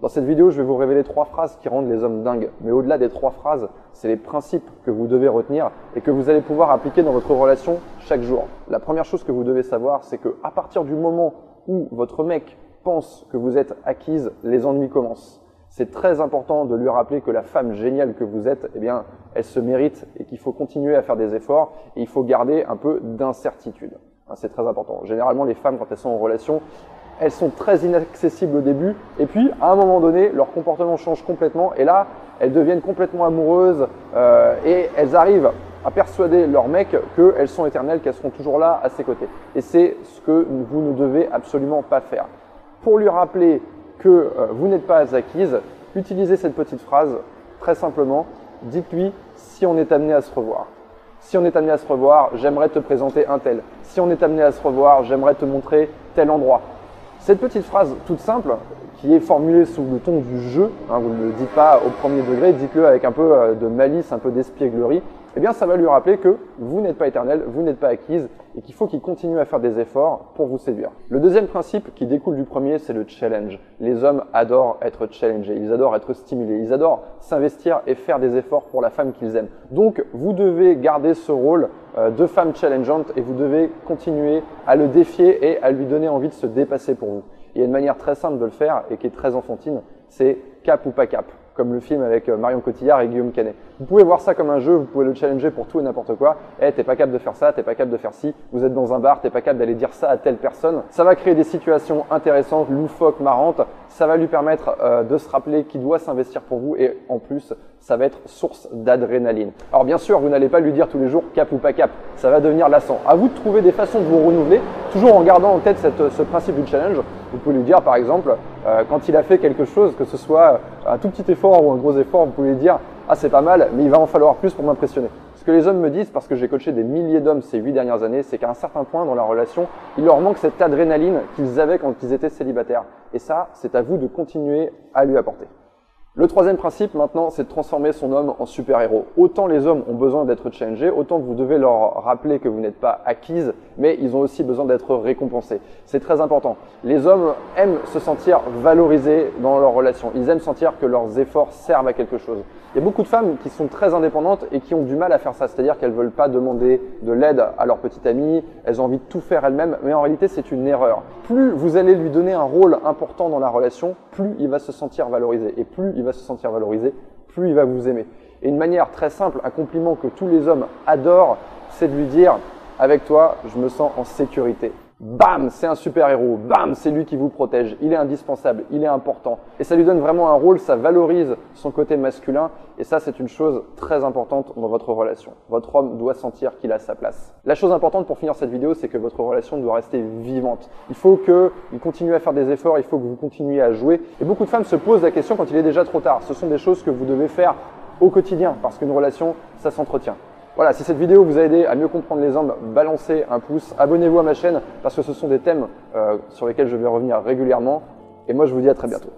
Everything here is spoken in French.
Dans cette vidéo, je vais vous révéler trois phrases qui rendent les hommes dingues. Mais au-delà des trois phrases, c'est les principes que vous devez retenir et que vous allez pouvoir appliquer dans votre relation chaque jour. La première chose que vous devez savoir, c'est que à partir du moment où votre mec pense que vous êtes acquise, les ennuis commencent. C'est très important de lui rappeler que la femme géniale que vous êtes, eh bien, elle se mérite et qu'il faut continuer à faire des efforts et il faut garder un peu d'incertitude. Hein, c'est très important. Généralement, les femmes, quand elles sont en relation, elles sont très inaccessibles au début, et puis à un moment donné, leur comportement change complètement, et là, elles deviennent complètement amoureuses, euh, et elles arrivent à persuader leur mec qu'elles sont éternelles, qu'elles seront toujours là à ses côtés. Et c'est ce que vous ne devez absolument pas faire. Pour lui rappeler que euh, vous n'êtes pas acquise, utilisez cette petite phrase très simplement. Dites-lui si on est amené à se revoir. Si on est amené à se revoir, j'aimerais te présenter un tel. Si on est amené à se revoir, j'aimerais te montrer tel endroit. Cette petite phrase toute simple, qui est formulée sous le ton du jeu, hein, vous ne le dites pas au premier degré, dites-le avec un peu euh, de malice, un peu d'espièglerie, eh bien ça va lui rappeler que vous n'êtes pas éternel, vous n'êtes pas acquise et qu'il faut qu'il continue à faire des efforts pour vous séduire. Le deuxième principe qui découle du premier, c'est le challenge. Les hommes adorent être challengés, ils adorent être stimulés, ils adorent s'investir et faire des efforts pour la femme qu'ils aiment. Donc vous devez garder ce rôle euh, de femme challengeante et vous devez continuer à le défier et à lui donner envie de se dépasser pour vous. Il y a une manière très simple de le faire et qui est très enfantine, c'est cap ou pas cap comme le film avec euh, Marion Cotillard et Guillaume Canet. Vous pouvez voir ça comme un jeu, vous pouvez le challenger pour tout et n'importe quoi. Eh, t'es pas capable de faire ça, t'es pas capable de faire ci, vous êtes dans un bar, t'es pas capable d'aller dire ça à telle personne. Ça va créer des situations intéressantes, loufoques, marrantes. Ça va lui permettre euh, de se rappeler qu'il doit s'investir pour vous et en plus, ça va être source d'adrénaline. Alors bien sûr, vous n'allez pas lui dire tous les jours cap ou pas cap. Ça va devenir lassant. À vous de trouver des façons de vous renouveler, toujours en gardant en tête ce principe du challenge. Vous pouvez lui dire par exemple, euh, quand il a fait quelque chose, que ce soit un tout petit effort ou un gros effort, vous pouvez lui dire ah c'est pas mal, mais il va en falloir plus pour m'impressionner. Ce que les hommes me disent, parce que j'ai coaché des milliers d'hommes ces huit dernières années, c'est qu'à un certain point dans la relation, il leur manque cette adrénaline qu'ils avaient quand ils étaient célibataires. Et ça, c'est à vous de continuer à lui apporter. Le troisième principe maintenant, c'est de transformer son homme en super-héros. Autant les hommes ont besoin d'être challengés, autant vous devez leur rappeler que vous n'êtes pas acquise, mais ils ont aussi besoin d'être récompensés. C'est très important. Les hommes aiment se sentir valorisés dans leur relation. Ils aiment sentir que leurs efforts servent à quelque chose. Il y a beaucoup de femmes qui sont très indépendantes et qui ont du mal à faire ça. C'est-à-dire qu'elles veulent pas demander de l'aide à leur petite amie, elles ont envie de tout faire elles-mêmes, mais en réalité c'est une erreur. Plus vous allez lui donner un rôle important dans la relation, plus il va se sentir valorisé. Et plus il va se sentir valorisé, plus il va vous aimer. Et une manière très simple, un compliment que tous les hommes adorent, c'est de lui dire, avec toi, je me sens en sécurité. Bam, c'est un super-héros. Bam, c'est lui qui vous protège. Il est indispensable, il est important. Et ça lui donne vraiment un rôle, ça valorise son côté masculin. Et ça, c'est une chose très importante dans votre relation. Votre homme doit sentir qu'il a sa place. La chose importante pour finir cette vidéo, c'est que votre relation doit rester vivante. Il faut qu'il continue à faire des efforts, il faut que vous continuiez à jouer. Et beaucoup de femmes se posent la question quand il est déjà trop tard. Ce sont des choses que vous devez faire au quotidien, parce qu'une relation, ça s'entretient. Voilà, si cette vidéo vous a aidé à mieux comprendre les hommes, balancez un pouce, abonnez-vous à ma chaîne parce que ce sont des thèmes euh, sur lesquels je vais revenir régulièrement. Et moi, je vous dis à très bientôt.